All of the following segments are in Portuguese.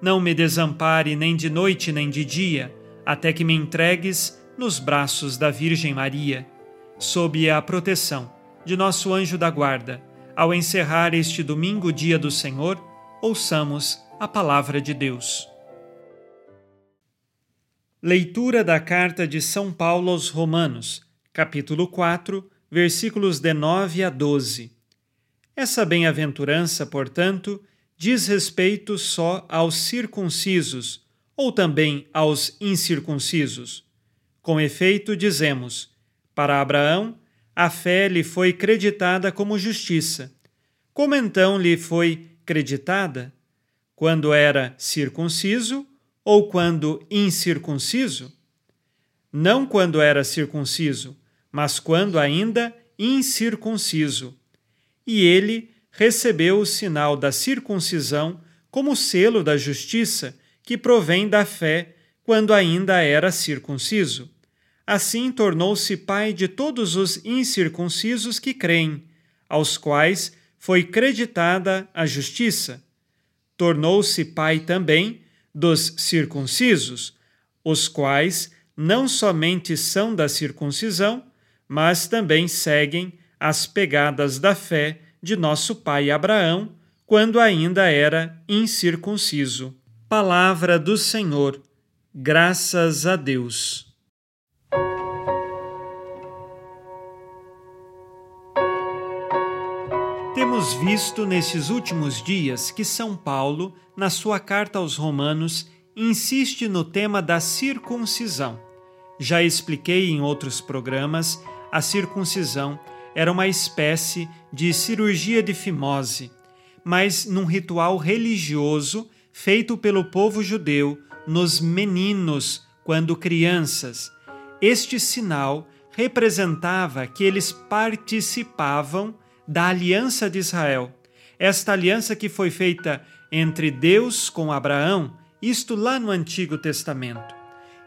não me desampare nem de noite nem de dia, até que me entregues nos braços da Virgem Maria, sob a proteção de nosso anjo da guarda. Ao encerrar este domingo, dia do Senhor, ouçamos a palavra de Deus. Leitura da carta de São Paulo aos Romanos, capítulo 4, versículos de 9 a 12. Essa bem-aventurança, portanto, diz respeito só aos circuncisos, ou também aos incircuncisos com efeito, dizemos: para Abraão, a fé lhe foi creditada como justiça. Como então lhe foi creditada? Quando era circunciso ou quando incircunciso? Não quando era circunciso, mas quando ainda incircunciso. E ele recebeu o sinal da circuncisão como selo da justiça que provém da fé quando ainda era circunciso. Assim tornou-se pai de todos os incircuncisos que creem, aos quais foi creditada a justiça. Tornou-se pai também dos circuncisos, os quais não somente são da circuncisão, mas também seguem as pegadas da fé de nosso pai Abraão, quando ainda era incircunciso. Palavra do Senhor Graças a Deus. Temos visto nesses últimos dias que São Paulo, na sua carta aos Romanos, insiste no tema da circuncisão. Já expliquei em outros programas, a circuncisão era uma espécie de cirurgia de fimose, mas num ritual religioso feito pelo povo judeu nos meninos quando crianças. Este sinal representava que eles participavam da aliança de Israel. Esta aliança que foi feita entre Deus com Abraão, isto lá no Antigo Testamento.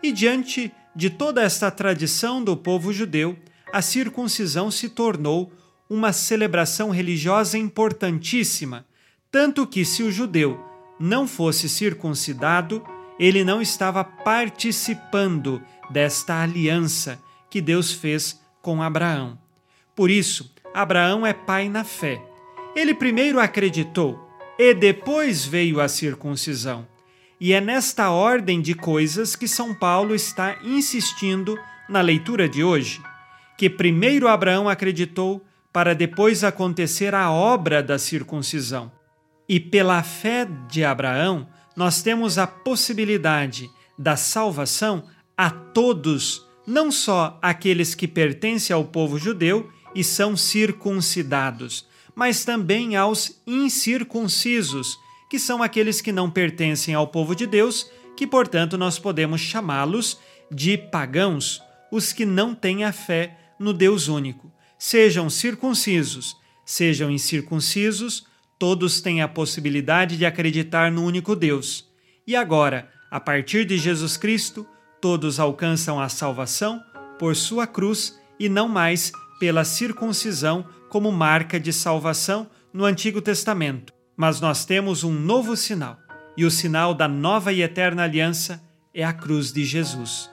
E diante de toda esta tradição do povo judeu, a circuncisão se tornou uma celebração religiosa importantíssima, tanto que se o judeu não fosse circuncidado, ele não estava participando desta aliança que Deus fez com Abraão. Por isso, Abraão é pai na fé. Ele primeiro acreditou e depois veio a circuncisão. E é nesta ordem de coisas que São Paulo está insistindo na leitura de hoje, que primeiro Abraão acreditou para depois acontecer a obra da circuncisão. E pela fé de Abraão, nós temos a possibilidade da salvação a todos, não só aqueles que pertencem ao povo judeu e são circuncidados, mas também aos incircuncisos, que são aqueles que não pertencem ao povo de Deus, que portanto nós podemos chamá-los de pagãos, os que não têm a fé no Deus único. Sejam circuncisos, sejam incircuncisos, todos têm a possibilidade de acreditar no único Deus. E agora, a partir de Jesus Cristo, todos alcançam a salvação por sua cruz e não mais pela circuncisão como marca de salvação no Antigo Testamento. Mas nós temos um novo sinal, e o sinal da nova e eterna aliança é a cruz de Jesus.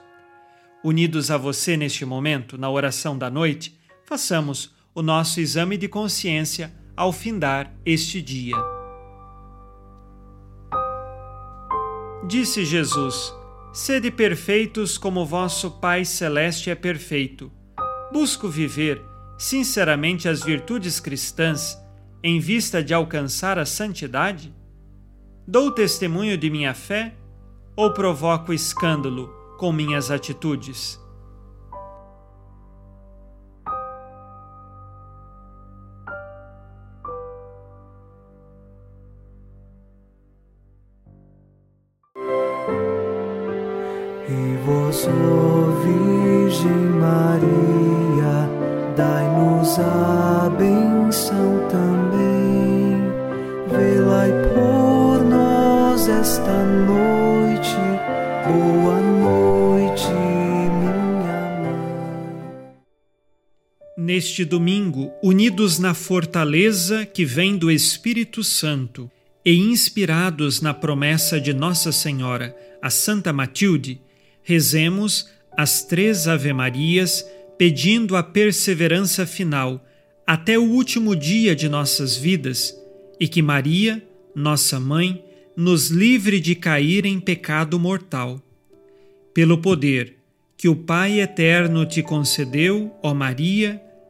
Unidos a você neste momento, na oração da noite, façamos o nosso exame de consciência ao findar este dia. Disse Jesus: Sede perfeitos como vosso Pai Celeste é perfeito. Busco viver sinceramente as virtudes cristãs em vista de alcançar a santidade? Dou testemunho de minha fé ou provoco escândalo com minhas atitudes? E vós, Virgem Maria, dai-nos a benção também. Velai por nós esta noite. Boa noite, Neste domingo, unidos na fortaleza que vem do Espírito Santo e inspirados na promessa de Nossa Senhora, a Santa Matilde, rezemos as três Ave-Marias pedindo a perseverança final até o último dia de nossas vidas e que Maria, nossa mãe, nos livre de cair em pecado mortal. Pelo poder que o Pai eterno te concedeu, ó Maria,